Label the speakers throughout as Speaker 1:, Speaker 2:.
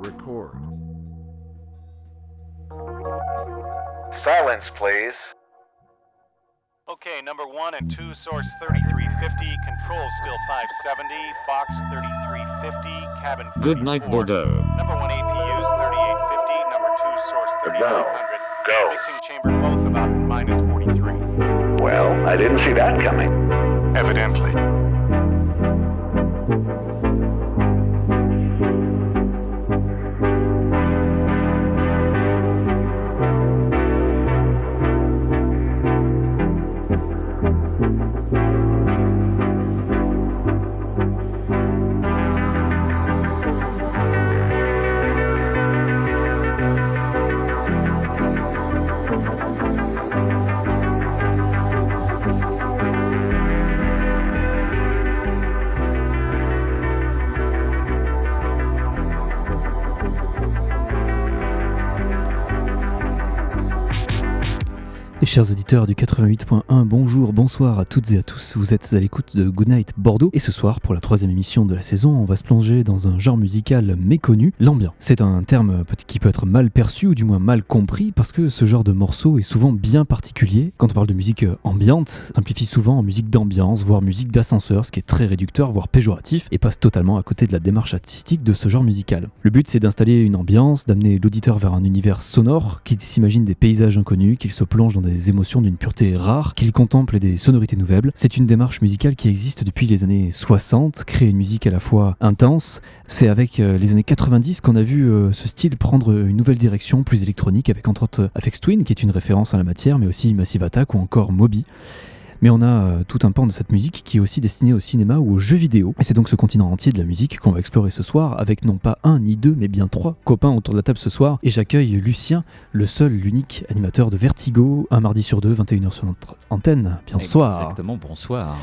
Speaker 1: Record.
Speaker 2: Silence, please.
Speaker 3: Okay, number one and two, source 3350, control still 570, Fox 3350, cabin.
Speaker 1: Good night, Bordeaux.
Speaker 3: Number one APU's 3850, number two, source
Speaker 2: Go.
Speaker 3: 3500.
Speaker 2: Go.
Speaker 3: Mixing chamber both about minus 43.
Speaker 2: Well, I didn't see that coming.
Speaker 3: Evidently.
Speaker 4: Chers auditeurs du 88.1, bonjour, bonsoir à toutes et à tous. Vous êtes à l'écoute de Goodnight Bordeaux. Et ce soir, pour la troisième émission de la saison, on va se plonger dans un genre musical méconnu, l'ambiant. C'est un terme qui peut être mal perçu ou du moins mal compris parce que ce genre de morceau est souvent bien particulier. Quand on parle de musique euh, ambiante, simplifie souvent en musique d'ambiance, voire musique d'ascenseur, ce qui est très réducteur, voire péjoratif, et passe totalement à côté de la démarche artistique de ce genre musical. Le but, c'est d'installer une ambiance, d'amener l'auditeur vers un univers sonore, qu'il s'imagine des paysages inconnus, qu'il se plonge dans des émotions d'une pureté rare, qu'il contemple des sonorités nouvelles. C'est une démarche musicale qui existe depuis les années 60, créer une musique à la fois intense. C'est avec euh, les années 90 qu'on a vu euh, ce style prendre une nouvelle direction, plus électronique, avec entre autres euh, Aphex Twin, qui est une référence à la matière, mais aussi Massive Attack ou encore Moby. Mais on a euh, tout un pan de cette musique qui est aussi destiné au cinéma ou aux jeux vidéo. Et c'est donc ce continent entier de la musique qu'on va explorer ce soir avec non pas un ni deux, mais bien trois copains autour de la table ce soir. Et j'accueille Lucien, le seul, l'unique animateur de Vertigo, un mardi sur deux, 21h sur notre antenne. Bonsoir.
Speaker 5: Exactement, bonsoir.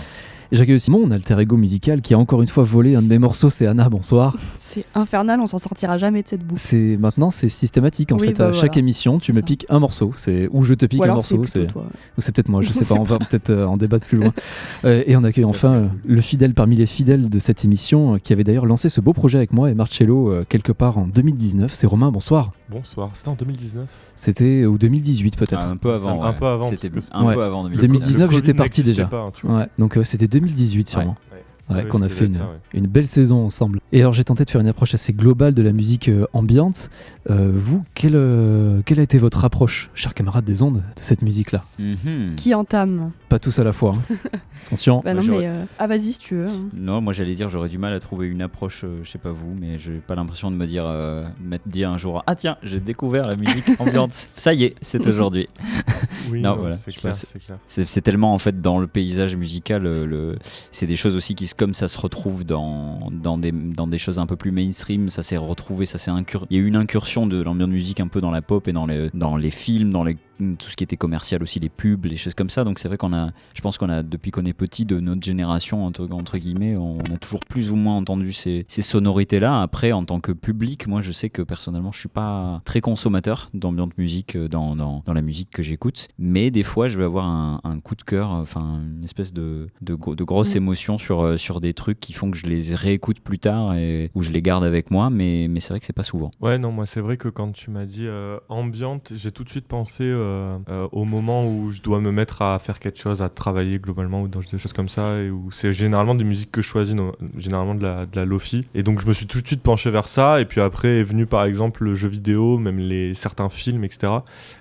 Speaker 4: Et j'accueille aussi mon alter ego musical qui a encore une fois volé un de mes morceaux, c'est Anna, bonsoir.
Speaker 6: C'est infernal, on s'en sortira jamais de cette boucle.
Speaker 4: C'est maintenant c'est systématique en
Speaker 6: Oui,
Speaker 4: fait
Speaker 6: bah
Speaker 4: à chaque émission tu me
Speaker 6: ça.
Speaker 4: piques un morceau c'est ou je te pique
Speaker 6: Ou
Speaker 4: un
Speaker 6: alors
Speaker 4: morceau c'est
Speaker 6: toi.
Speaker 4: ou c'est peut-être moi je sais pas on va peut-être euh, en débattre plus loin Euh, et on accueille enfin euh, le fidèle parmi les fidèles de cette émission qui avait d'ailleurs lancé ce beau projet avec moi et Marcello quelque part en 2019 c'est Romain bonsoir
Speaker 7: Bonsoir, c'était en 2019
Speaker 4: c'était ou 2018 peut-être
Speaker 5: un peu avant.
Speaker 7: Un peu avant,
Speaker 5: C'était un peu avant
Speaker 4: 2019.
Speaker 5: 2019.
Speaker 7: Le
Speaker 4: j'étais parti déjà.
Speaker 7: pas, hein, tu vois.
Speaker 4: ouais donc euh, c'était 2018 sûrement
Speaker 7: Ouais.
Speaker 4: Ouais,
Speaker 7: Ouais,
Speaker 4: qu'on a fait une,
Speaker 7: ça, ouais.
Speaker 4: une belle saison ensemble. Et alors j'ai tenté de faire une approche assez globale de la musique euh, ambiante. Euh, vous, quelle, euh, quelle a été votre approche, chers camarades des ondes, de cette musique-là
Speaker 5: Mhm.
Speaker 6: Qui entame
Speaker 4: Pas tous à la fois. hein. Attention.
Speaker 6: Bah non,
Speaker 5: j'aurais-
Speaker 6: mais. euh, Ah, vas-y si tu veux. hein.
Speaker 5: Non, moi j'allais dire j'aurais du mal à trouver une approche, euh, je sais pas vous, mais j'ai pas l'impression de me dire, euh, m'être dit un jour, ah tiens, j'ai découvert la musique ambiante, ça y est, c'est aujourd'hui.
Speaker 7: Oui,
Speaker 5: Non,
Speaker 7: non,
Speaker 5: voilà,
Speaker 7: c'est
Speaker 5: je
Speaker 7: clair, c'est clair.
Speaker 5: C'est tellement en fait dans le paysage musical, le... c'est des choses aussi qui, comme ça se retrouve dans, dans, des, dans des choses un peu plus mainstream, ça s'est retrouvé, ça s'est incur... il y a eu une incursion de l'ambiance musique un peu dans la pop et dans les, dans les films, dans les, tout ce qui était commercial aussi, les pubs, les choses comme ça. Donc c'est vrai qu'on a, je pense qu'on a depuis qu'on est petit de notre génération entre, entre guillemets, on a toujours plus ou moins entendu ces, ces sonorités-là. Après, en tant que public, moi je sais que personnellement je suis pas très consommateur d'ambiance musique euh, dans, dans, dans la musique que j'écoute, mais des fois je vais avoir un, un coup de cœur, enfin une espèce de, de, gro- de grosse
Speaker 6: Mm.
Speaker 5: émotion sur, euh, sur des trucs qui font que je les réécoute plus tard et ou je les garde avec moi, mais, mais c'est vrai que c'est pas souvent.
Speaker 7: Ouais, non, moi c'est vrai que quand tu m'as dit euh, ambiante, j'ai tout de suite pensé euh, euh, au moment où je dois me mettre à faire quelque chose, à travailler globalement ou dans des choses comme ça, et où c'est généralement des musiques que je choisis, non- généralement de la, de la lofi. Et donc je me suis tout de suite penché vers ça, et puis après est venu par exemple le jeu vidéo, même les certains films, etc.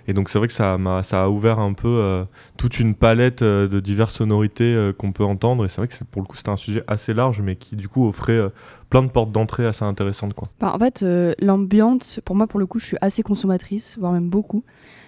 Speaker 7: Et donc c'est vrai que ça m'a ça a ouvert un peu euh, toute une palette euh, de diverses sonorités euh, qu'on peut entendre, et c'est vrai que pour le coup c'était un sujet assez large, mais qui du coup offrait euh, plein de portes d'entrée assez intéressantes, quoi.
Speaker 6: Bah, en fait, euh, l'ambiance, pour moi, pour le coup, je suis assez consommatrice, voire même beaucoup.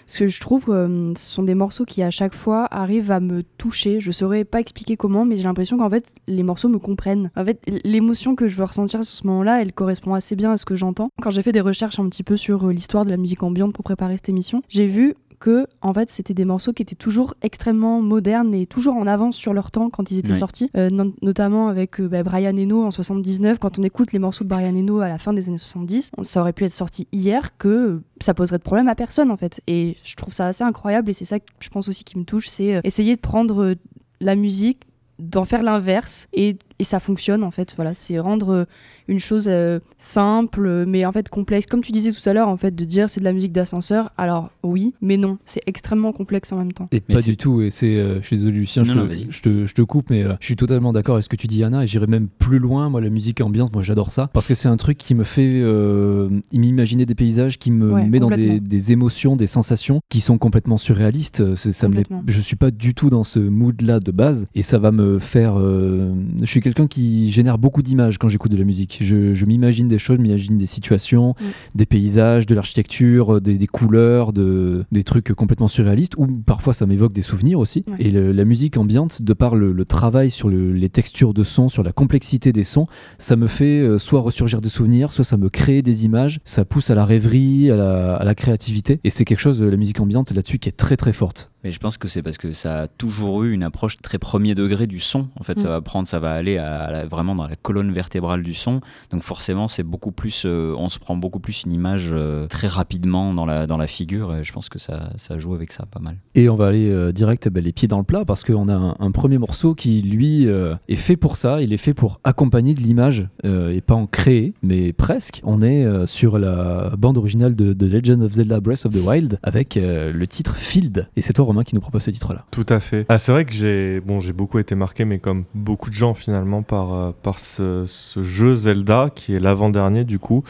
Speaker 6: Parce que je trouve euh, ce sont des morceaux qui, à chaque fois, arrivent à me toucher. Je saurais pas expliquer comment, mais j'ai l'impression qu'en fait, les morceaux me comprennent. En fait, l'émotion que je veux ressentir sur ce moment-là, elle correspond assez bien à ce que j'entends. Quand j'ai fait des recherches un petit peu sur euh, l'histoire de la musique ambiante pour préparer cette émission, j'ai vu que en fait c'était des morceaux qui étaient toujours extrêmement modernes et toujours en avance sur leur temps quand ils étaient sortis. Euh, non- notamment avec euh, bah, Brian Eno en 79 quand on écoute les morceaux de Brian Eno à la fin des années 70 on- ça aurait pu être sorti hier que ça poserait de problème à personne en fait. Et je trouve ça assez incroyable et c'est ça que je pense aussi qui me touche c'est euh, essayer de prendre la musique d'en faire l'inverse et et ça fonctionne en fait. Voilà, c'est rendre euh, une chose euh, simple, mais en fait complexe. Comme tu disais tout à l'heure, en fait, de dire c'est de la musique d'ascenseur. Alors oui, mais non, c'est extrêmement complexe en même temps.
Speaker 4: Et
Speaker 5: Mais
Speaker 4: pas du tout. Et c'est, euh, je suis désolé Lucien, je
Speaker 5: Non,
Speaker 4: te, je, te, je te coupe, mais euh, je suis totalement d'accord avec ce que tu dis Anna, et j'irai même plus loin. Moi, la musique ambiante, moi j'adore ça, parce que c'est un truc qui me fait euh, m'imaginer des paysages, qui me
Speaker 6: Ouais,
Speaker 4: met dans des, émotions, des sensations qui sont complètement surréalistes. Ça me je suis pas du tout dans ce mood-là de base, et ça va me faire. euh, je suis quelqu'un qui génère beaucoup d'images quand j'écoute de la musique. Je, je m'imagine des choses, m'imagine des situations,
Speaker 6: Mm.
Speaker 4: des paysages, de l'architecture, des, des couleurs, de, des trucs complètement surréalistes, ou parfois ça m'évoque des souvenirs aussi. Et le- la musique ambiante, de par le, le travail sur le- les textures de son, sur la complexité des sons, ça me fait euh, soit ressurgir des souvenirs, soit ça me crée des images, ça pousse à la rêverie, à la, à la créativité. Et c'est quelque chose, euh, la musique ambiante là-dessus, qui est très très forte.
Speaker 5: Mais je pense que c'est parce que ça a toujours eu une approche très premier degré du son. En fait, ça
Speaker 6: Mm.
Speaker 5: va prendre, ça va aller à la- vraiment dans la colonne vertébrale du son. Donc forcément, c'est beaucoup plus, euh, on se prend beaucoup plus une image euh, très rapidement dans la, dans la figure. Et je pense que ça, ça joue avec ça pas mal.
Speaker 4: Et on va aller euh, direct eh ben, les pieds dans le plat parce qu'on a un, un premier morceau qui, lui, euh, est fait pour ça. Il est fait pour accompagner de l'image euh, et pas en créer, mais presque. On est euh, sur la bande originale de, de Legend of Zelda Breath of the Wild avec euh, le titre Field. Et c'est toi, Romain, qui nous propose ce titre-là.
Speaker 7: Tout à fait. Ah, c'est vrai que j'ai bon, j'ai beaucoup été marqué, mais comme beaucoup de gens finalement, par, euh, par ce, ce jeu Zelda qui est l'avant-dernier du coup,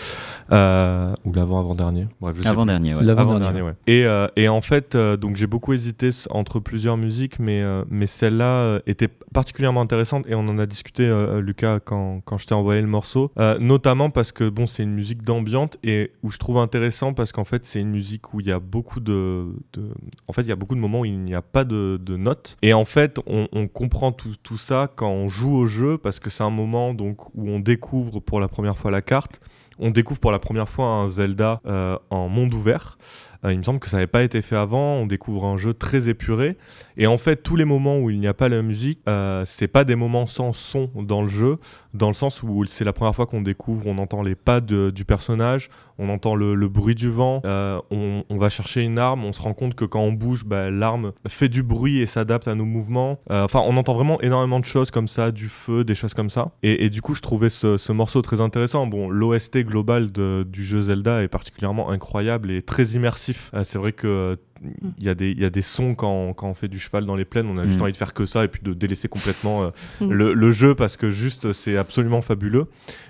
Speaker 7: euh, ou l'avant-avant-dernier. Bref, je sais plus.
Speaker 5: Avant-dernier, ouais.
Speaker 7: Avant-dernier, ouais. Et, euh, et en fait, euh, donc j'ai beaucoup hésité entre plusieurs musiques, mais, euh, mais celle-là était particulièrement intéressante et on en a discuté, euh, Lucas, quand, quand je t'ai envoyé le morceau, Euh, notamment parce que bon, c'est une musique d'ambiante et où je trouve intéressant parce qu'en fait, c'est une musique où il y a beaucoup de, de- en fait, il y a beaucoup de il n'y a pas de, notes et en fait, on, comprend tout, ça quand on joue au jeu parce que c'est un moment donc où on découvre pour la première fois la carte on découvre pour la première fois un Zelda euh, en monde ouvert. Euh, il me semble que ça n'avait pas été fait avant. On découvre un jeu très épuré. Et en fait, tous les moments où il n'y a pas la musique, euh, c'est pas des moments sans son dans le jeu, dans le sens où c'est la première fois qu'on découvre, on entend les pas du personnage, on entend le, bruit du vent, on, on va chercher une arme, on se rend compte que quand on bouge, bah, l'arme fait du bruit et s'adapte à nos mouvements. Euh, Enfin, on entend vraiment énormément de choses comme ça, du feu, des choses comme ça. Et, du coup, je trouvais ce, ce morceau très intéressant. Bon, l'OST global du jeu Zelda est particulièrement incroyable et très immersif. Euh, c'est vrai que il y, a des- il y a des sons quand, quand on fait du cheval dans les plaines, on a juste
Speaker 5: Mm.
Speaker 7: envie de faire que ça et puis de délaisser complètement euh,
Speaker 6: Mm.
Speaker 7: le, le jeu parce que juste c'est absolument fabuleux.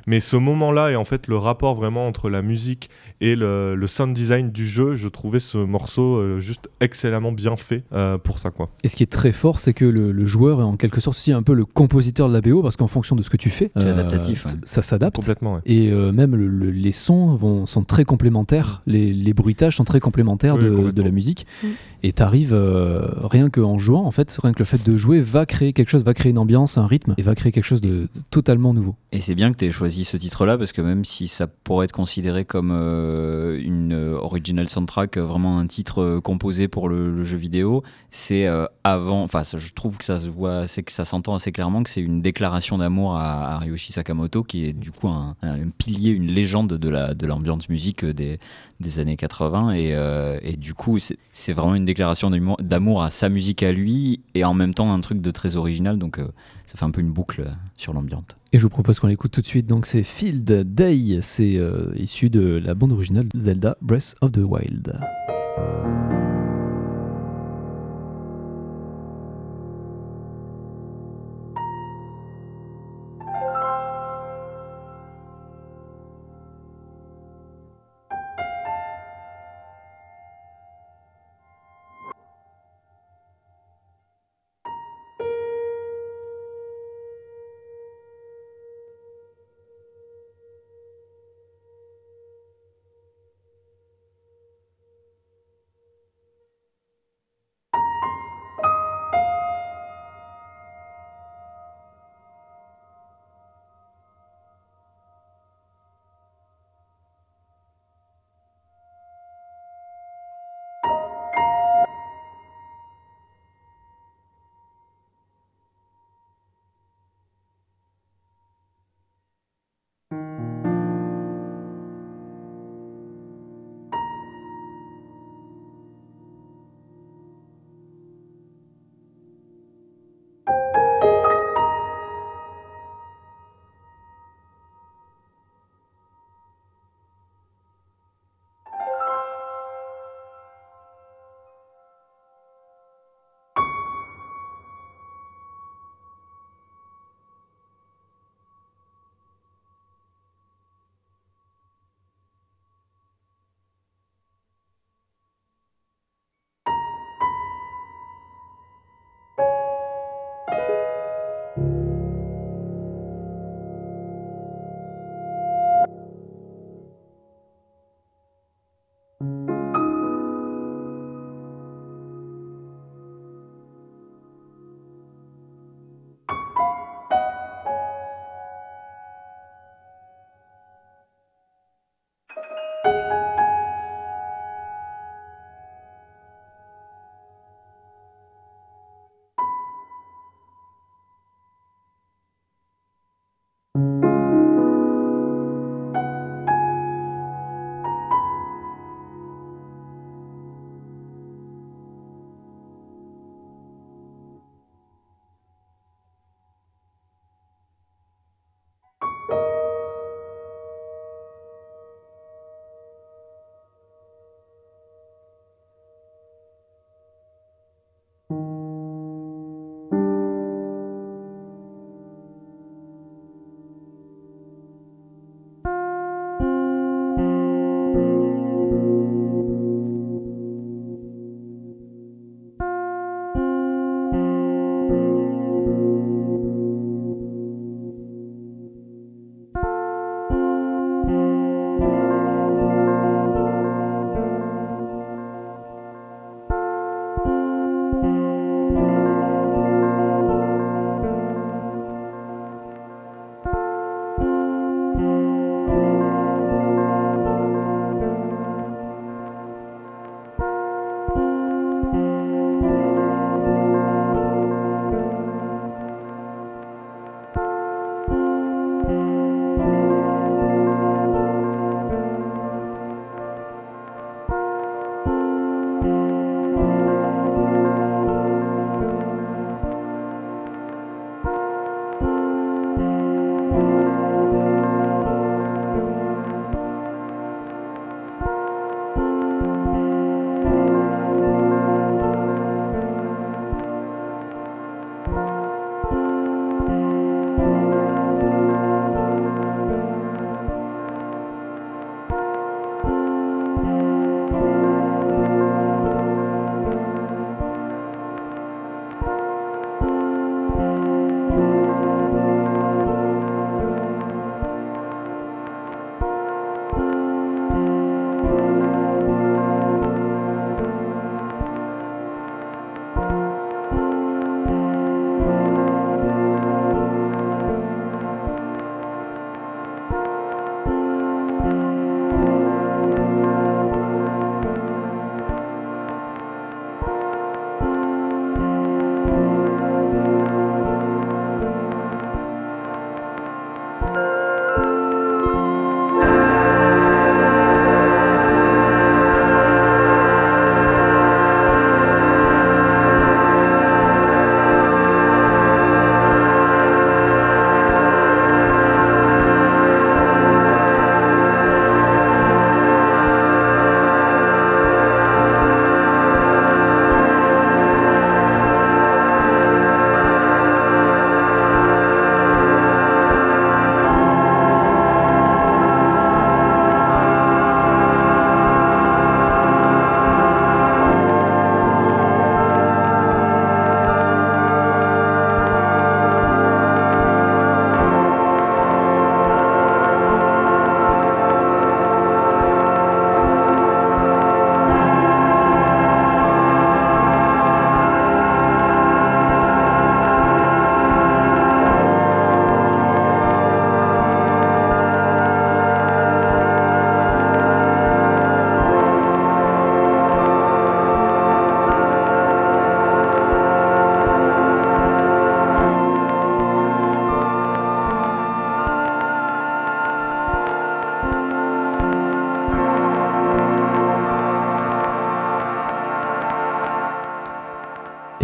Speaker 7: Mais ce moment-là et en fait le rapport vraiment entre la musique et le, le sound design du jeu, je trouvais ce morceau euh, juste excellemment bien fait euh, pour ça quoi.
Speaker 4: Et ce qui est très fort, c'est que le, le joueur est en quelque sorte aussi un peu le compositeur de la BO parce qu'en fonction de ce que tu fais,
Speaker 5: C'est adaptatif, ouais.
Speaker 4: ça s'adapte.
Speaker 7: Complètement. ouais.
Speaker 4: Et euh, même le- le- les sons vont, sont très complémentaires, les, les bruitages sont très complémentaires
Speaker 7: Oui,
Speaker 4: de,
Speaker 7: complètement.
Speaker 4: de la musique.
Speaker 6: Mm.
Speaker 4: Et t'arrives, euh, rien qu'en jouant, en fait, rien que le fait de jouer va créer quelque chose, va créer une ambiance, un rythme, et va créer quelque chose de, de totalement nouveau.
Speaker 5: Et c'est bien que tu aies choisi ce titre-là parce que même si ça pourrait être considéré comme euh, une euh, original soundtrack, euh, vraiment un titre euh, composé pour le, le jeu vidéo, c'est euh, avant. Enfin, ça, je trouve que ça se voit, c'est que ça s'entend assez clairement que c'est une déclaration d'amour à, à Ryoshi Sakamoto, qui est du coup un, un pilier, une légende de la de l'ambiance musique des, des années 80. Et, euh, et du coup, c'est vraiment une déclaration d'amour- à sa musique à lui et en même temps un truc de très original. Donc, euh, ça fait un peu une boucle sur l'ambiance.
Speaker 4: Et je vous propose qu'on l'écoute tout de suite. Donc c'est Field Day, c'est euh, issu de la bande originale Zelda Breath of the Wild.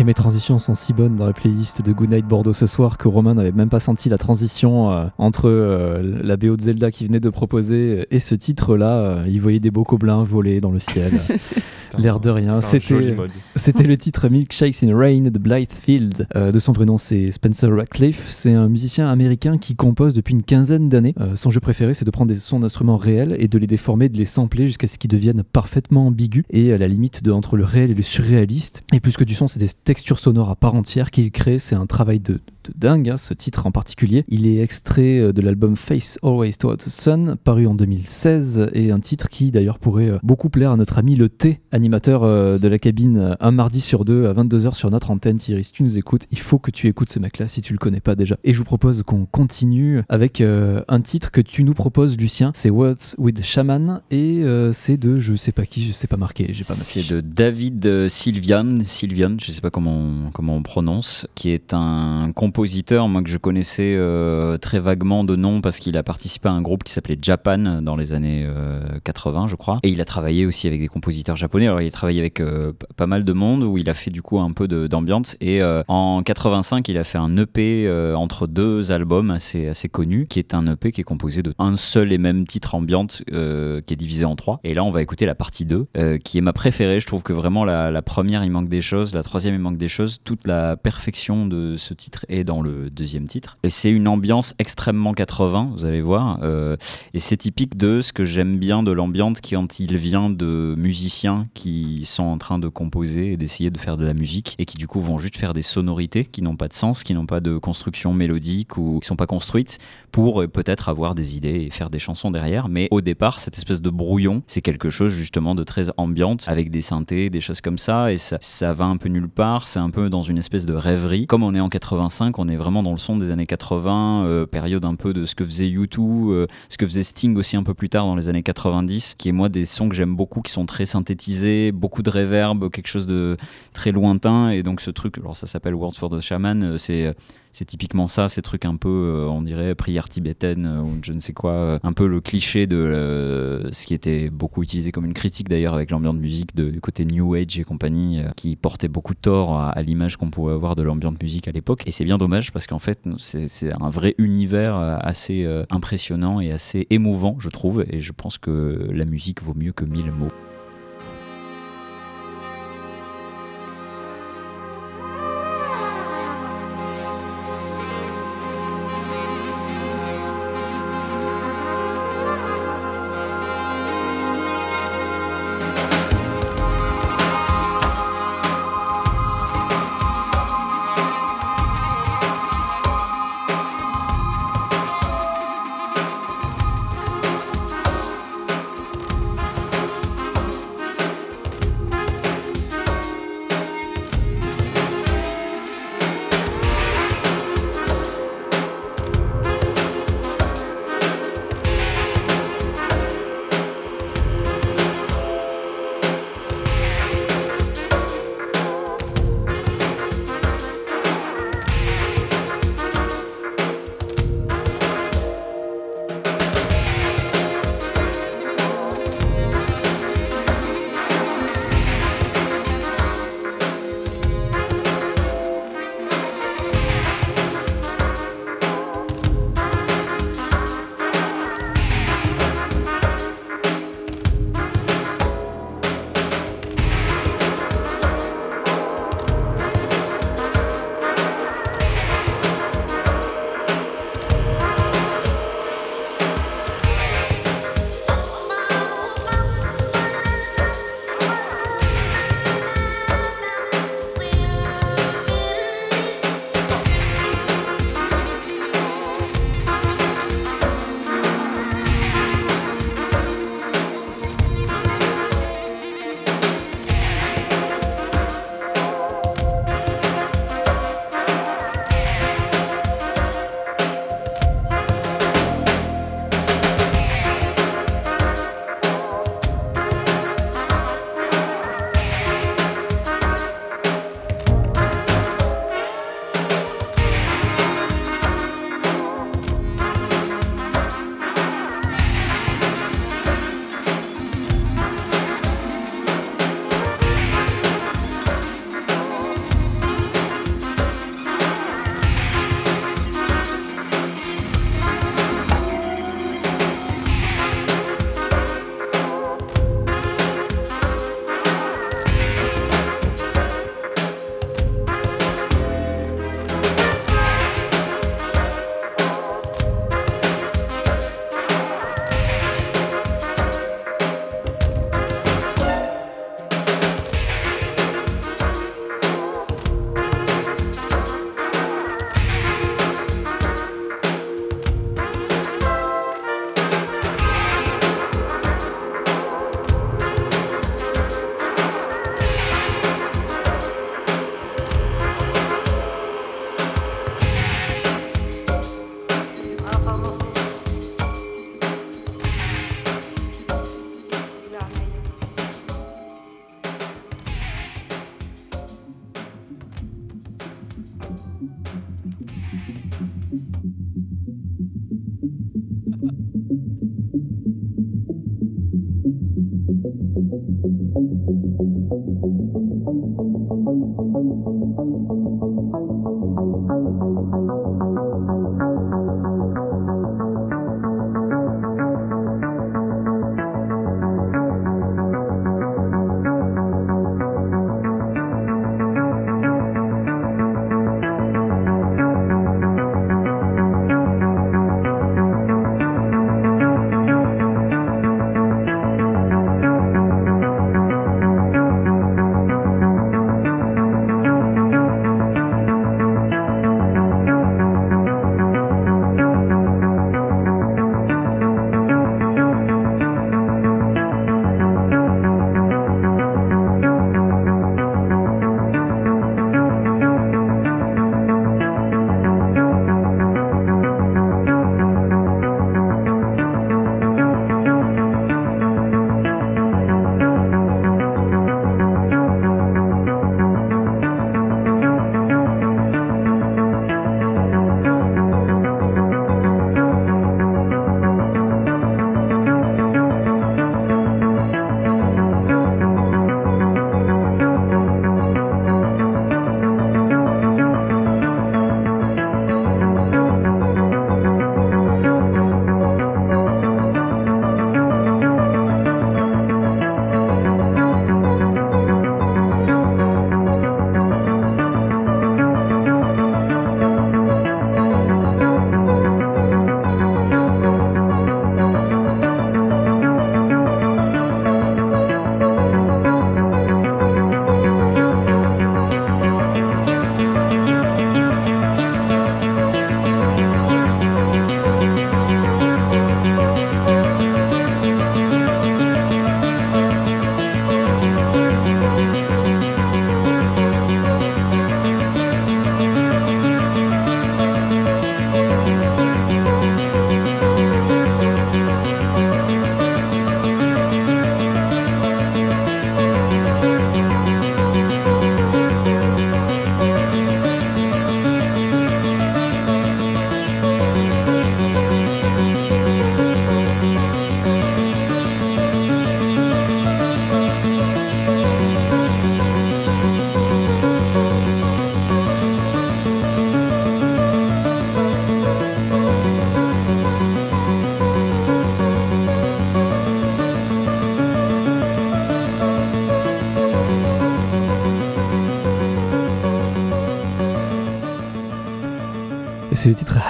Speaker 4: Mes transitions sont si bonnes dans la playlist de Goodnight Bordeaux ce soir que Romain n'avait même pas senti la transition euh, entre euh, la BO de Zelda qui venait de proposer et ce titre-là. Euh, il voyait des beaux gobelins voler dans le ciel. L'air de rien. C'était, c'était le titre Milkshakes in Rain de Blythefield. de son vrai nom, c'est Spencer Radcliffe. C'est un musicien américain qui compose depuis une quinzaine d'années. son jeu préféré, c'est de prendre des sons d'instruments réels et de les déformer, de les sampler jusqu'à ce qu'ils deviennent parfaitement ambigus et à la limite de, entre le réel et le surréaliste. Et plus que du son, c'est des textures sonores à part entière qu'il crée. C'est un travail de dingue, hein, ce titre en particulier. Il est extrait euh, de l'album Face Always Toward the Sun, paru en 2016, et un titre qui d'ailleurs pourrait euh, beaucoup plaire à notre ami le T, animateur euh, de la cabine, un mardi sur deux à 22h sur notre antenne. Thierry, si tu nous écoutes, il faut que tu écoutes ce mec-là si tu le connais pas déjà. Et je vous propose qu'on continue avec un titre que tu nous proposes, Lucien. C'est Words with Shaman, et c'est de je sais pas qui, je sais pas marqué, pas
Speaker 5: C'est de David Sylvian, Sylvian, je sais pas comment, comment on prononce, qui est un compositeur, moi que je connaissais euh, très vaguement de nom parce qu'il a participé à un groupe qui s'appelait Japan dans les années 80, euh, je crois. Et il a travaillé aussi avec des compositeurs japonais. Alors il a travaillé avec euh, pas mal de monde où il a fait du coup un peu d'ambiance. Et en 85, il a fait un EP entre deux albums assez, assez connus, qui est un EP qui est composé de un seul et même titre ambiante qui est divisé en trois. Et là, on va écouter la partie 2, qui est ma préférée. Je trouve que vraiment la, la première, il manque des choses. La troisième, il manque des choses. Toute la perfection de ce titre est dans le deuxième titre. C'est une ambiance extrêmement 80, vous allez voir. Euh, et c'est typique de ce que j'aime bien de l'ambiance quand il vient de musiciens qui sont en train de composer et d'essayer de faire de la musique et qui du coup vont juste faire des sonorités qui n'ont pas de sens, qui n'ont pas de construction mélodique ou qui sont pas construites pour euh, peut-être avoir des idées et faire des chansons derrière. Mais au départ, cette espèce de brouillon, c'est quelque chose justement de très ambiante avec des synthés, des choses comme ça. Et ça va un peu nulle part. C'est un peu dans une espèce de rêverie. Comme on est en 85, on est vraiment dans le son des années 80, euh, période un peu de ce que faisait U2, euh, ce que faisait Sting aussi un peu plus tard dans les années 90, qui est moi des sons que j'aime beaucoup, qui sont très synthétisés, beaucoup de reverb, quelque chose de très lointain. Et donc ce truc, alors ça s'appelle Words for the Shaman, euh, c'est c'est typiquement ça, ces trucs un peu, euh, on dirait, prière tibétaine euh, ou je ne sais quoi, euh, un peu le cliché de ce qui était beaucoup utilisé comme une critique d'ailleurs avec l'ambiance musique de, du côté New Age et compagnie, qui portait beaucoup tort à, l'image qu'on pouvait avoir de l'ambiance musique à l'époque. Et c'est bien dommage parce qu'en fait, c'est un vrai univers assez impressionnant et assez émouvant, je trouve, et je pense que la musique vaut mieux que mille mots.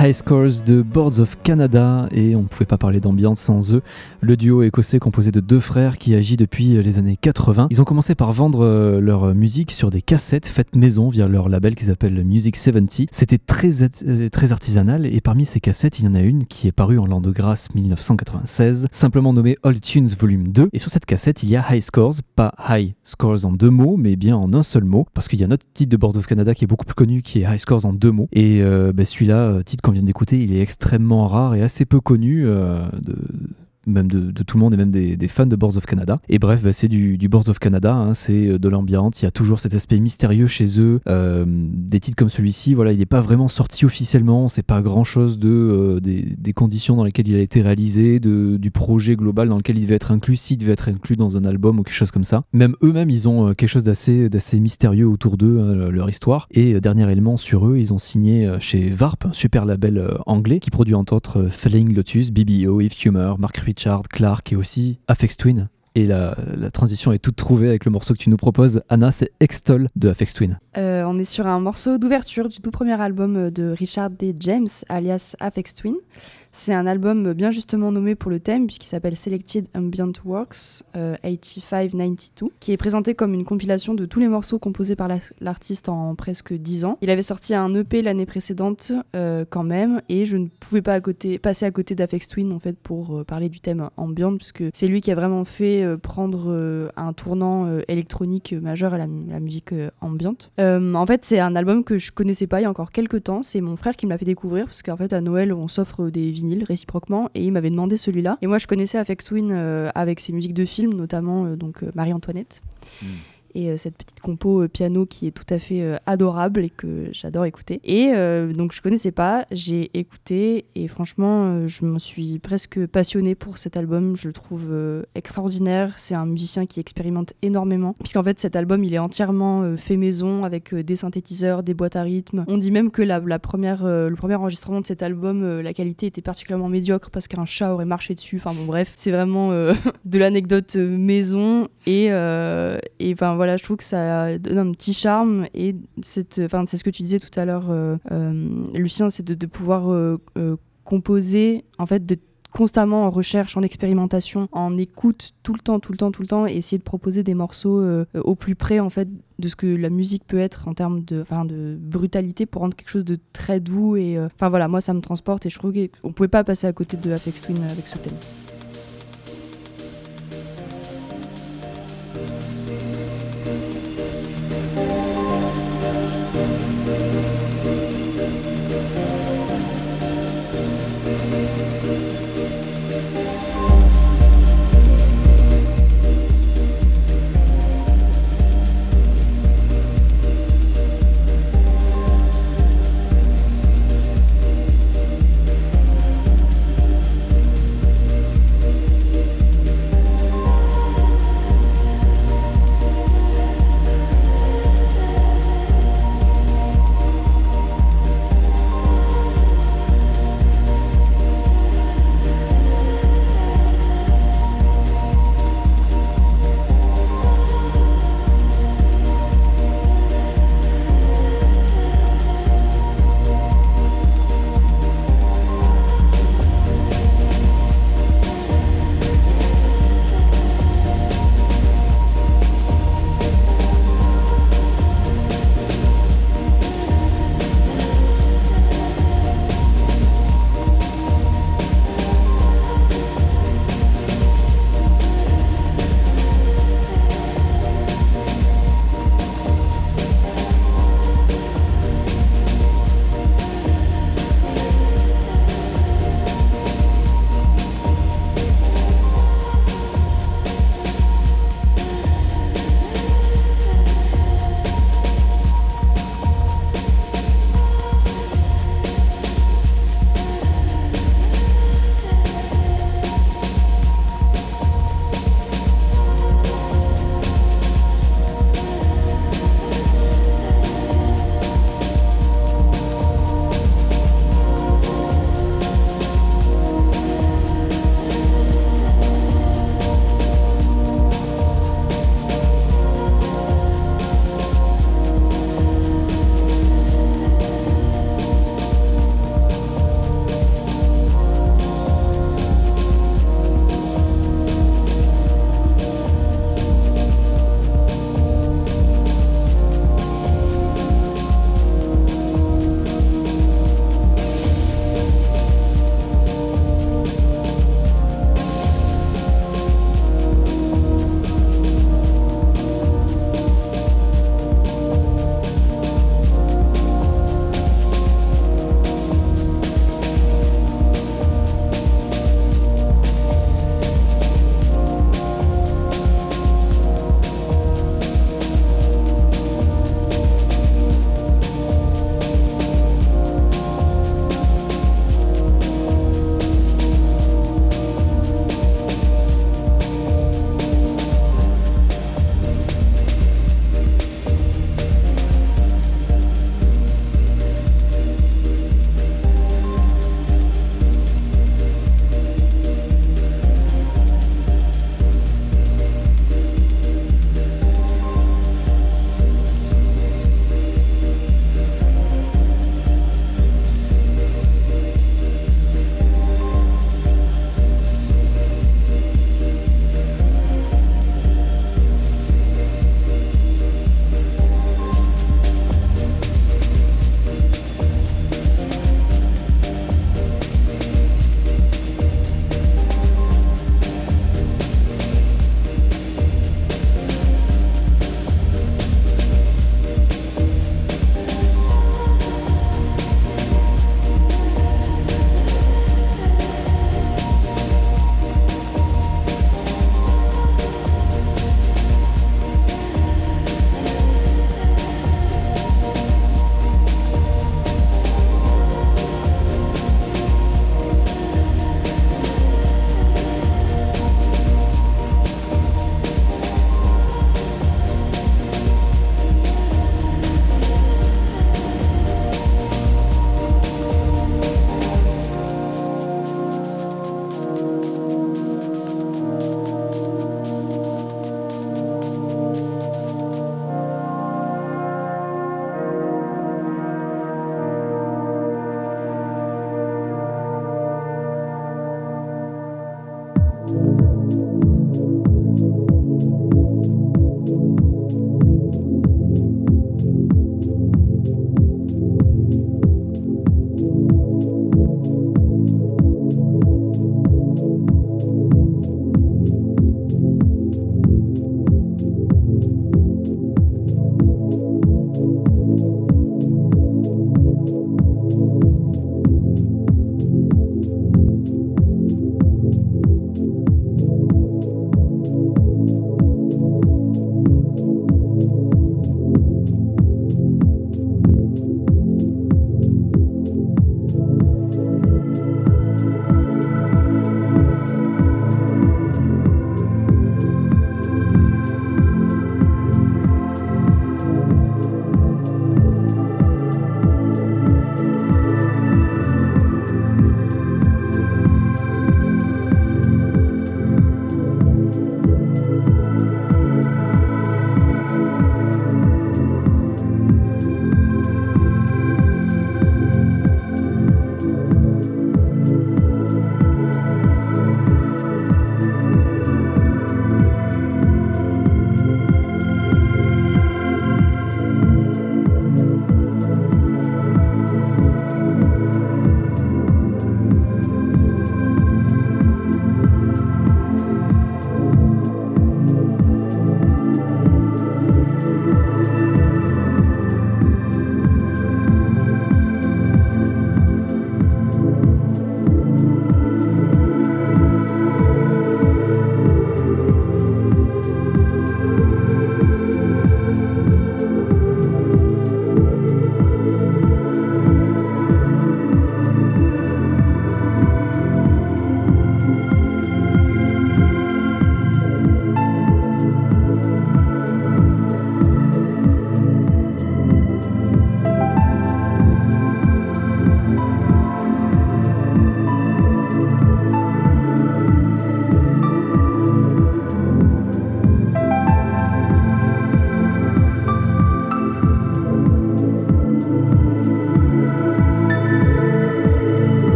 Speaker 4: High Scores de Boards of Canada et on ne pouvait pas parler d'ambiance sans eux. Le duo écossais composé de deux frères qui agit depuis les années 80. Ils ont commencé par vendre euh, leur musique sur des cassettes faites maison via leur label qu'ils appellent Music 70. C'était très, euh, très artisanal et parmi ces cassettes, il y en a une qui est parue en l'an de grâce 1996, simplement nommée Old Tunes Volume 2. Et sur cette cassette, il y a High Scores, pas High Scores en deux mots, mais bien en un seul mot, parce qu'il y a un autre titre de Boards of Canada qui est beaucoup plus connu qui est High Scores en deux mots. Et euh, bah, celui-là, euh, titre qu'on vient d'écouter, il est extrêmement rare et assez peu connu euh, de, même de, tout le monde et même des, fans de Boards of Canada. Et bref, bah, c'est du, du, Boards of Canada, hein, c'est euh, de l'ambiance, il y a toujours cet aspect mystérieux chez eux. Euh, des titres comme celui-ci, voilà, il n'est pas vraiment sorti officiellement, c'est pas grand chose de, euh, des, conditions dans lesquelles il a été réalisé, de, du projet global dans lequel il devait être inclus, s'il devait être inclus dans un album ou quelque chose comme ça. Même eux-mêmes, ils ont quelque chose d'assez, mystérieux autour d'eux, hein, leur histoire. Et dernier élément sur eux, ils ont signé chez Varp, un super label anglais qui produit entre autres Flying Lotus, BBO, If Humor, Mark Richard, Clark et aussi Afex Twin. Et la, transition est toute trouvée avec le morceau que tu nous proposes. Anna, c'est Extol de Afex Twin.
Speaker 6: Euh, on est sur un morceau d'ouverture du tout premier album de Richard D. James, alias Afex Twin. C'est un album bien justement nommé pour le thème, puisqu'il s'appelle Selected Ambient Works 8592, euh, qui est présenté comme une compilation de tous les morceaux composés par l'artiste en presque 10 ans. Il avait sorti un EP l'année précédente euh, quand même, et je ne pouvais pas à côté, passer à côté d'Afex Twin en fait pour euh, parler du thème ambient, puisque c'est lui qui a vraiment fait prendre un tournant électronique majeur à la, musique ambiante. en fait, c'est un album que je connaissais pas il y a encore quelques temps. C'est mon frère qui me l'a fait découvrir, parce qu'en fait à Noël on s'offre des réciproquement et il m'avait demandé celui-là. Et moi je connaissais Afex Twin euh, avec ses musiques de films, notamment euh, donc euh, Marie-Antoinette. Hmm et euh, cette petite compo euh, piano qui est tout à fait euh, adorable et que j'adore écouter. Et donc je connaissais pas, j'ai écouté et franchement je me suis presque passionnée pour cet album. Je le trouve extraordinaire. C'est un musicien qui expérimente énormément puisqu'en fait cet album il est entièrement fait maison avec des synthétiseurs, des boîtes à rythme. On dit même que la, première, le premier enregistrement de cet album, la qualité était particulièrement médiocre parce qu'un chat aurait marché dessus. Enfin bon bref, c'est vraiment de l'anecdote maison et enfin voilà voilà, je trouve que ça donne un petit charme et c'est ce que tu disais tout à l'heure, euh, euh, Lucien, c'est de, pouvoir euh, composer, en fait, de constamment en recherche, en expérimentation, en écoute tout le temps, tout le temps, tout le temps, et essayer de proposer des morceaux au plus près en fait de ce que la musique peut être en termes de, de brutalité pour rendre quelque chose de très doux et enfin voilà, moi ça me transporte et je trouve qu'on pouvait pas passer à côté de Apex Twin avec ce thème.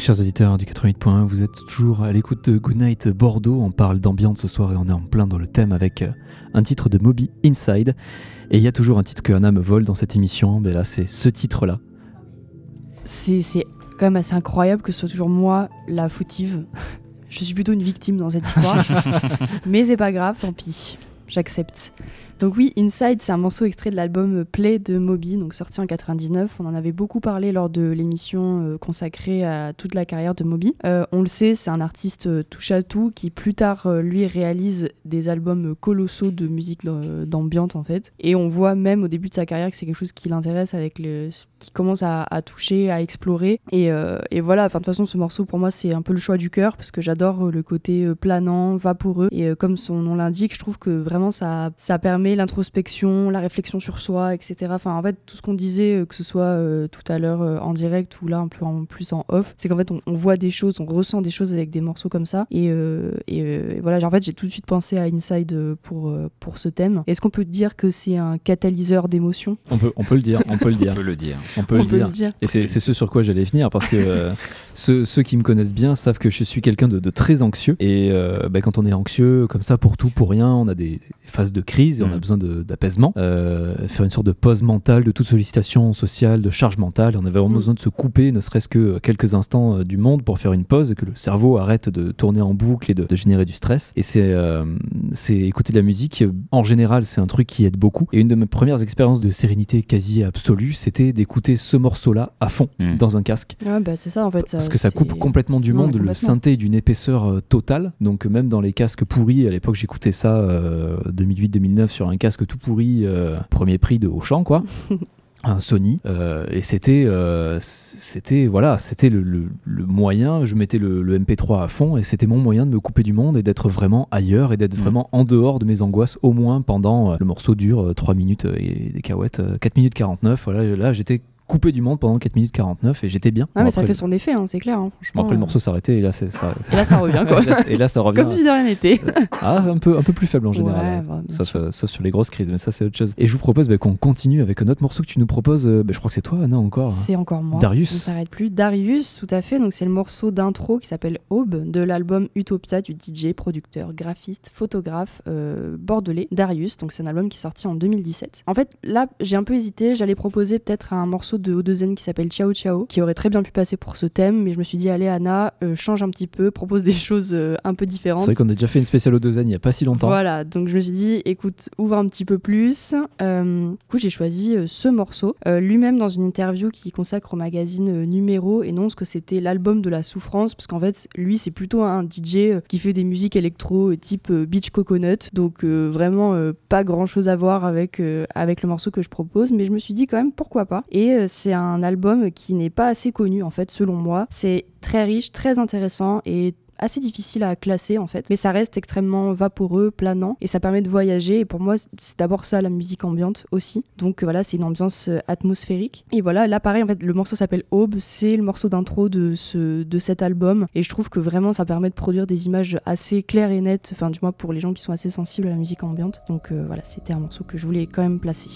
Speaker 4: Chers auditeurs du 88.1, vous êtes toujours à l'écoute de Goodnight Bordeaux. On parle d'ambiance ce soir et on est en plein dans le thème avec euh, un titre de Moby Inside. Et il y a toujours un titre que Anna me vole dans cette émission, mais là c'est ce titre-là.
Speaker 6: C'est quand même assez incroyable que ce soit toujours moi la fautive. Je suis plutôt une victime dans cette histoire. mais c'est pas grave, tant pis. J'accepte. Donc oui, Inside, c'est un morceau extrait de l'album Play de Moby, donc sorti en 99. On en avait beaucoup parlé lors de l'émission euh, consacrée à toute la carrière de Moby. Euh, on le sait, c'est un artiste euh, touche à tout qui plus tard lui réalise des albums colossaux de musique d'ambiance en fait. Et on voit même au début de sa carrière que c'est quelque chose qui l'intéresse avec le qui commence à, toucher, à explorer. Et, voilà, de toute façon, ce morceau pour moi c'est un peu le choix du cœur parce que j'adore le côté planant, vaporeux. Et comme son nom l'indique, je trouve que vraiment ça, ça permet l'introspection, la réflexion sur soi, etc. Enfin, en fait, tout ce qu'on disait, euh, que ce soit euh, tout à l'heure euh, en direct ou là un peu en plus en off, c'est qu'en fait, on, voit des choses, on ressent des choses avec des morceaux comme ça. Et, et voilà, en fait, j'ai tout de suite pensé à Inside pour, euh, pour ce thème. Est-ce qu'on peut dire que c'est un catalyseur d'émotions?
Speaker 4: On peut, on peut le dire, on peut le dire.
Speaker 5: On peut le dire.
Speaker 4: On peut,
Speaker 6: On
Speaker 4: le,
Speaker 6: peut
Speaker 4: dire.
Speaker 6: le dire.
Speaker 4: Et c'est c'est ce sur quoi j'allais venir parce que euh, ceux, ceux qui me connaissent bien savent que je suis quelqu'un de, de très anxieux. Et euh, bah, quand on est anxieux, comme ça, pour tout, pour rien, on a des phases de crise et on a
Speaker 5: Mm.
Speaker 4: besoin d'apaisement. Euh, faire une sorte de pause mentale, de toute sollicitation sociale, de charge mentale. Et on avait vraiment
Speaker 6: Mm.
Speaker 4: besoin de se couper, ne serait-ce que quelques instants euh, du monde pour faire une pause et que le cerveau arrête de tourner en boucle et de, de générer du stress. Et c'est euh, c'est écouter de la musique. euh, En général, c'est un truc qui aide beaucoup. Et une de mes premières expériences de sérénité quasi absolue, c'était d'écouter ce morceau-là à fond
Speaker 5: Mm.
Speaker 4: dans un casque.
Speaker 6: Ouais, bah, c'est ça en fait.
Speaker 4: Parce que ça coupe complètement du
Speaker 6: Non,
Speaker 4: monde, le
Speaker 6: complètement.
Speaker 4: synthé est d'une épaisseur euh, totale. Donc euh, même dans les casques pourris, à l'époque j'écoutais ça euh, 2008-2009 sur un casque tout pourri, euh, premier prix de Auchan quoi. un Sony euh, et c'était euh, c'était voilà c'était le, le- le moyen je mettais le, le MP3 à fond et c'était mon moyen de me couper du monde et d'être vraiment ailleurs et d'être
Speaker 5: Mm.
Speaker 4: vraiment en dehors de mes angoisses au moins pendant euh, le morceau dure euh, 3 minutes et des cahuètes euh, 4 minutes 49 voilà là j'étais coupé du monde pendant 4 minutes 49 et j'étais bien
Speaker 6: Ah,
Speaker 4: Bon,
Speaker 6: mais ça fait son effet, hein, c'est clair. hein,
Speaker 4: Bon, après le
Speaker 6: euh,
Speaker 4: morceau s'arrêtait et là c'est ça.
Speaker 6: Et là, ça revient, quoi.
Speaker 4: et, là, et là, ça revient.
Speaker 6: Comme si de rien n'était.
Speaker 4: Ah, un peu un peu plus faible en général. hein.
Speaker 6: bah, bien
Speaker 4: sauf, euh, sauf sur les grosses crises, mais ça c'est autre chose. Et je vous propose bah, qu'on continue avec un autre morceau que tu nous proposes. euh, bah, je crois que c'est toi, Anna, encore. hein.
Speaker 6: C'est encore moi.
Speaker 4: Darius.
Speaker 6: Ne s'arrête plus. Darius, tout à fait. Donc c'est le morceau d'intro qui s'appelle Aube de l'album Utopia du DJ, producteur, graphiste, photographe euh, bordelais Darius. Donc c'est un album qui est sorti en 2017. En fait, là, j'ai un peu hésité. J'allais proposer peut-être un morceau de O2Zen qui s'appelle Ciao Ciao, qui aurait très bien pu passer pour ce thème, mais je me suis dit allez Anna, euh, change un petit peu, propose des choses euh, un peu différentes.
Speaker 4: C'est vrai qu'on a déjà fait une spéciale deux il y a pas si longtemps.
Speaker 6: Voilà, donc je me suis dit, écoute, ouvre un petit peu plus. Euh, du coup, j'ai choisi ce morceau. Lui-même, dans une interview qu'il consacre au magazine Numéro, énonce que c'était l'album de la souffrance, parce qu'en fait, lui, c'est plutôt un DJ qui fait des musiques électro type Beach Coconut, donc vraiment pas grand-chose à voir avec, avec le morceau que je propose, mais je me suis dit quand même, pourquoi pas. Et c'est un album qui n'est pas assez connu, en fait, selon moi. C'est très riche, très intéressant et assez difficile à classer en fait, mais ça reste extrêmement vaporeux, planant et ça permet de voyager et pour moi c'est d'abord ça la musique ambiante aussi. Donc voilà, c'est une ambiance euh, atmosphérique. Et voilà, là pareil en fait, le morceau s'appelle Aube, c'est le morceau d'intro de cet album et je trouve que vraiment ça permet de produire des images assez claires et nettes, enfin du moins pour les gens qui sont assez sensibles à la musique ambiante. Donc euh, voilà, c'était un morceau que je voulais quand même placer.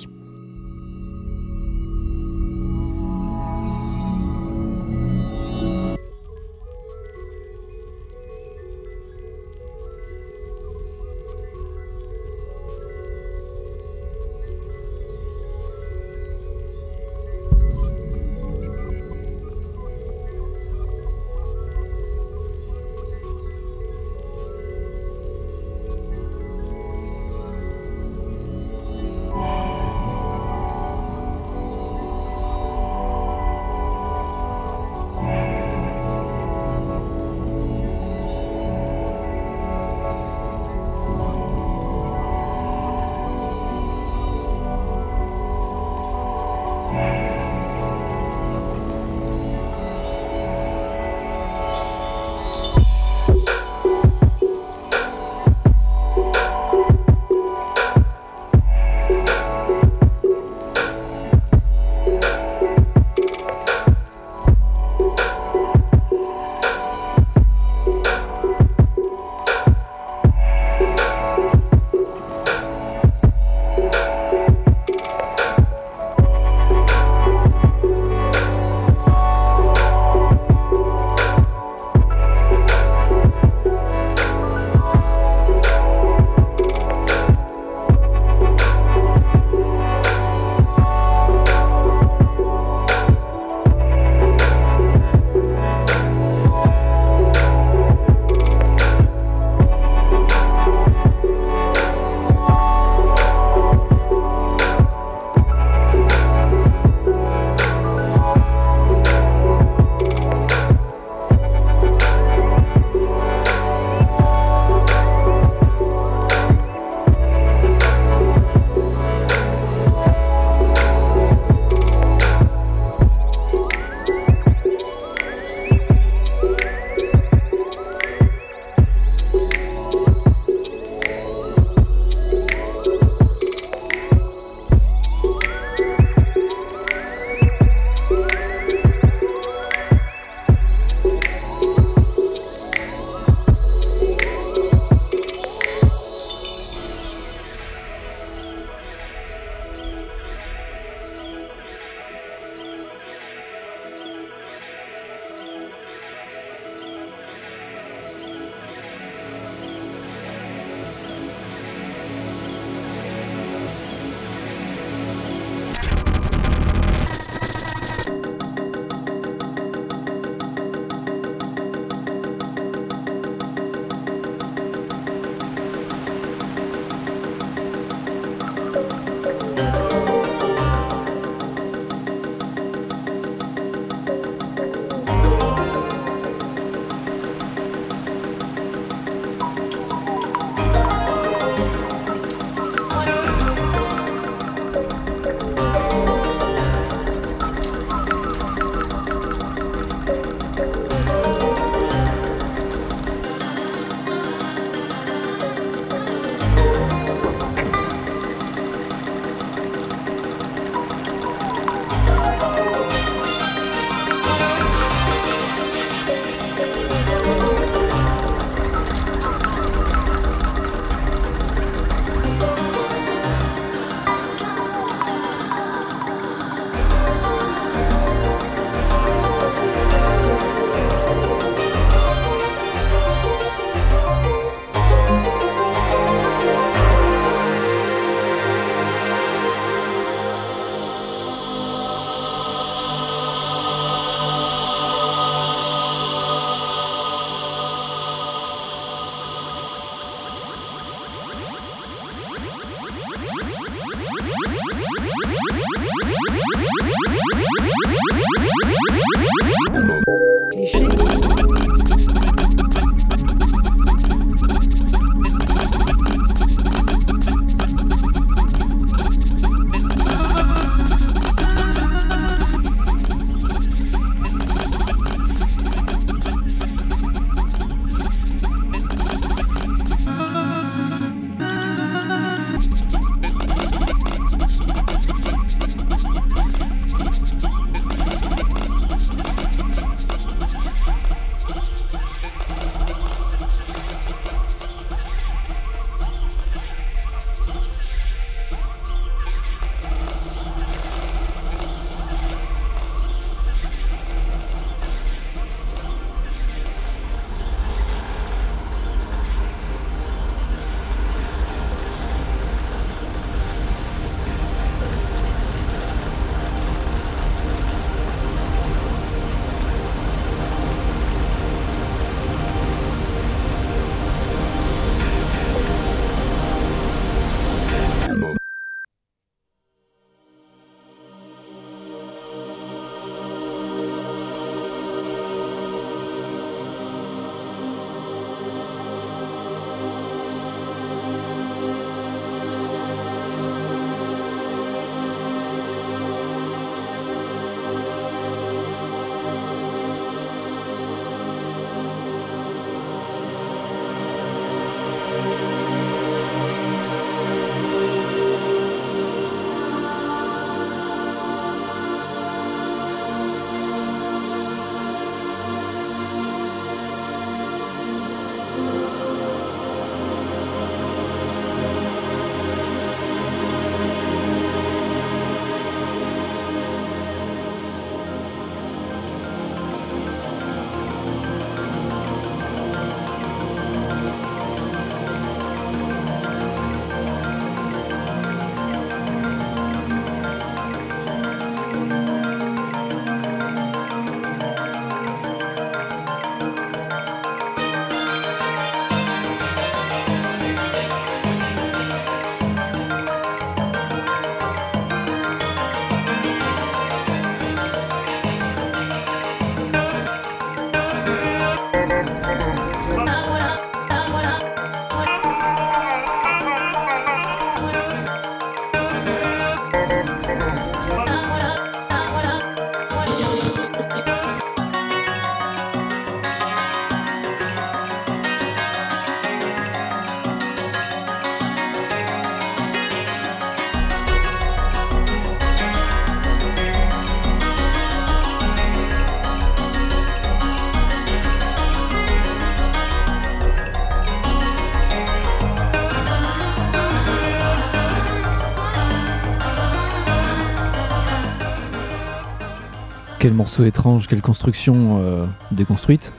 Speaker 4: Morceau étrange, quelle construction euh, déconstruite.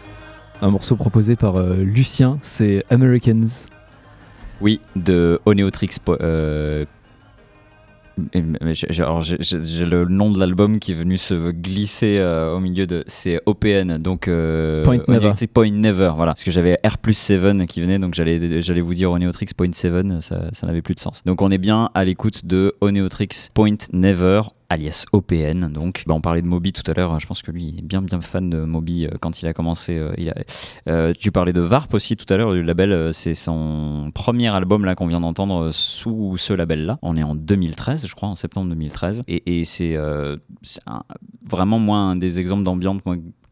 Speaker 4: Un morceau proposé par euh, Lucien, c'est Americans.
Speaker 5: Oui, de Oneotrix. euh, j'ai- le nom de l'album qui est venu se glisser euh, au milieu de. C'est OPN, donc.
Speaker 4: Point Never.
Speaker 5: Point Never, voilà. Parce que j'avais R plus 7 qui venait, donc j'allais j'allais vous dire Oneotrix Point 7, ça, ça n'avait plus de sens. Donc on est bien à l'écoute de Oneotrix Point Never alias OPN donc. Bah, on parlait de Moby tout à l'heure je pense que lui est bien bien fan de Moby euh, quand il a commencé euh, euh, tu parlais de Varp aussi tout à l'heure, le label, c'est son premier album là qu'on vient d'entendre sous ce label-là. On est en 2013, je crois, en septembre 2013, et, c'est vraiment moi un des exemples d'ambiance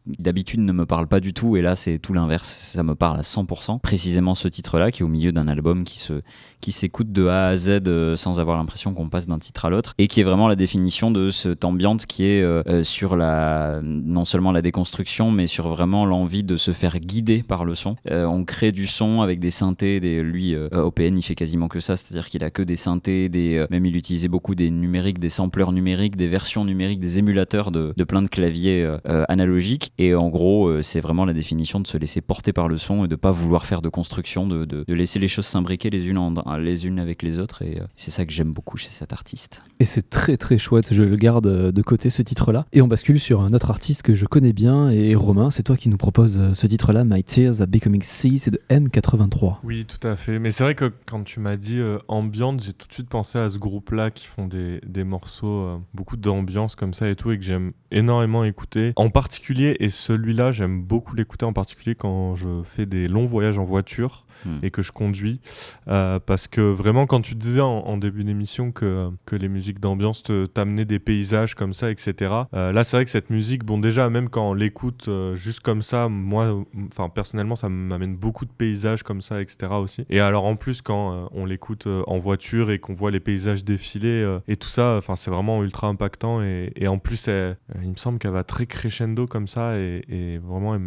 Speaker 5: d'habitude ne me parle pas du tout et là c'est tout l'inverse ça me parle à 100% précisément ce titre là qui est au milieu d'un album qui se qui s'écoute de A à Z euh, sans avoir l'impression qu'on passe d'un titre à l'autre et qui est vraiment la définition de cette ambiance qui est euh, euh, sur la non seulement la déconstruction mais sur vraiment l'envie de se faire guider par le son. On crée du son avec des synthés des, lui OPN il fait quasiment que ça c'est à dire qu'il a que des synthés même il utilisait beaucoup des numériques des sampleurs numériques des versions numériques des émulateurs de, de plein de claviers analogiques Et en gros, euh, c'est vraiment la définition de se laisser porter par le son et de pas vouloir faire de construction, de, de- de laisser les choses s'imbriquer les unes, en- les unes avec les autres. Et euh, c'est ça que j'aime beaucoup chez cet artiste.
Speaker 4: Et c'est très très chouette, je le garde euh, de côté ce titre-là. Et on bascule sur un autre artiste que je connais bien, et Romain, c'est toi qui nous propose ce titre-là, My Tears Are Becoming Sea, c'est de M83.
Speaker 7: Oui, tout à fait. Mais c'est vrai que quand tu m'as dit euh, ambiante, j'ai tout de suite pensé à ce groupe-là qui font des, des morceaux, euh, beaucoup d'ambiance comme ça et tout, et que j'aime énormément écouter. En particulier, et celui-là, j'aime beaucoup l'écouter en particulier quand je fais des longs voyages en voiture
Speaker 5: Hmm.
Speaker 7: et que je conduis. Euh, parce que vraiment, quand tu disais en, début d'émission que, que les musiques d'ambiance t'amenaient des paysages comme ça, etc. euh, là, c'est vrai que cette musique, bon, déjà, même quand on l'écoute euh, juste comme ça, moi, enfin, personnellement, ça m'amène beaucoup de paysages comme ça, etc. aussi. Et alors, en plus, quand on l'écoute en voiture et qu'on voit les paysages défiler et tout ça, enfin, c'est vraiment ultra impactant. Et, en plus, il me semble qu'elle va très crescendo comme ça. Et, et vraiment,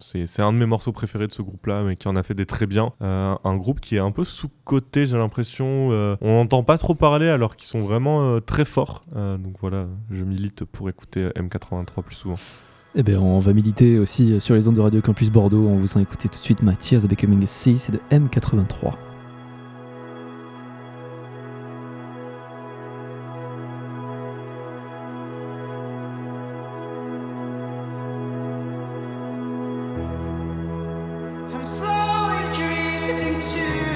Speaker 7: c'est un de mes morceaux préférés de ce groupe-là, mais qui en a fait des très bien. Euh, un groupe qui est un peu sous-coté, j'ai l'impression. euh, on n'entend pas trop parler alors qu'ils sont vraiment euh, très forts. Donc voilà, je milite pour écouter M83 plus souvent.
Speaker 4: Eh bien, on va militer aussi sur les ondes de Radio Campus Bordeaux. On vous sent écouter tout de suite Tears Are Becoming c'est de M83.
Speaker 1: To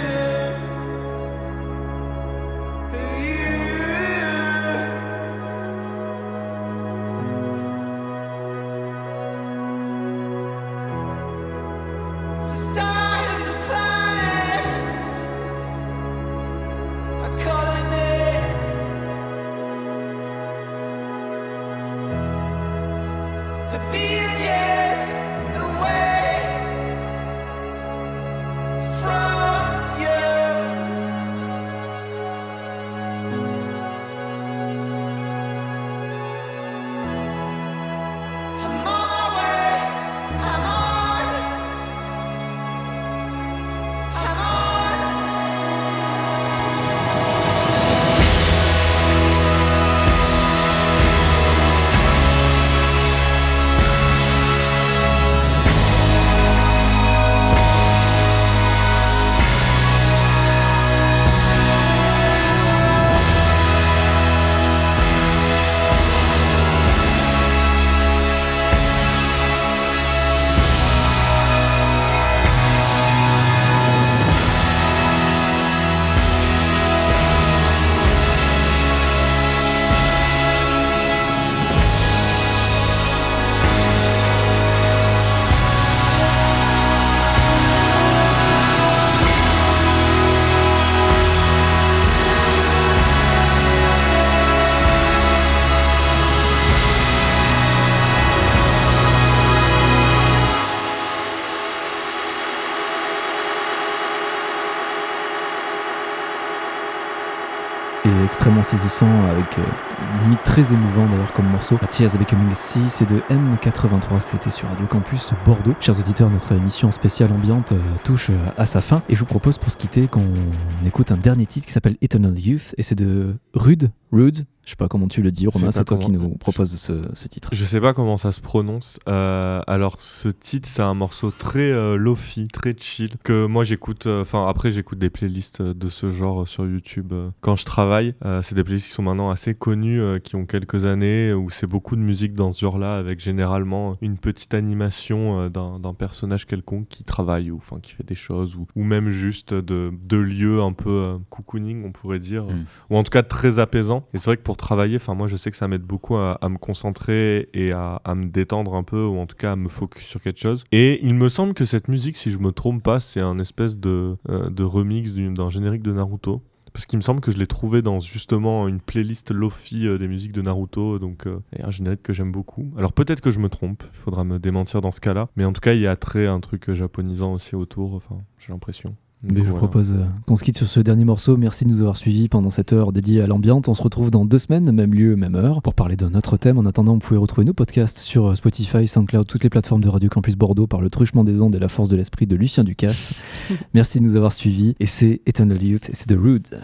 Speaker 4: extrêmement saisissant, avec euh, limite très émouvant d'ailleurs comme morceau. Tears Are Becoming Sea, c'est de M83, c'était sur Radio Campus Bordeaux. Chers auditeurs, notre émission spéciale ambiante euh, touche euh, à sa fin. Et je vous propose pour se quitter qu'on écoute un dernier titre qui s'appelle Eternal Youth, et c'est de Rude, Rude, je sais pas comment tu le dis, Romain, c'est toi qui nous propose ce, ce titre.
Speaker 7: Je sais pas comment ça se prononce. Euh, alors, ce titre, c'est un morceau très euh, lofi, très chill. Que moi, j'écoute. euh, Enfin, après, j'écoute des playlists de ce genre sur YouTube euh, quand je travaille. C'est des playlists qui sont maintenant assez connues, qui ont quelques années, où c'est beaucoup de musique dans ce genre-là, avec généralement une petite animation d'un personnage quelconque qui travaille ou enfin qui fait des choses, ou, ou même juste de, de lieux un peu cocooning, on pourrait dire,
Speaker 5: Mm.
Speaker 7: ou en tout cas très apaisant. Et c'est vrai que pour travailler, enfin moi je sais que ça m'aide beaucoup à, me concentrer et à, me détendre un peu, ou en tout cas à me focus sur quelque chose. Et il me semble que cette musique, si je me trompe pas, c'est un espèce de, euh, remix d'un générique de Naruto. Parce qu'il me semble que je l'ai trouvé dans justement une playlist Lofi euh, des musiques de Naruto, donc euh, un générique que j'aime beaucoup. Alors peut-être que je me trompe, il faudra me démentir dans ce cas-là, mais en tout cas il y a très un truc japonisant aussi autour, enfin j'ai l'impression.
Speaker 4: Mais je vous
Speaker 7: voilà.
Speaker 4: propose euh, qu'on se quitte sur ce dernier morceau. Merci de nous avoir suivis pendant cette heure dédiée à l'ambiance. On se retrouve dans deux semaines, même lieu, même heure, pour parler d'un autre thème. En attendant, vous pouvez retrouver nos podcasts sur euh, Spotify, SoundCloud, toutes les plateformes de Radio Campus Bordeaux par le truchement des ondes et la force de l'esprit de Lucien Ducasse. Merci de nous avoir suivis. Et c'est Eternal Youth et c'est The Rude.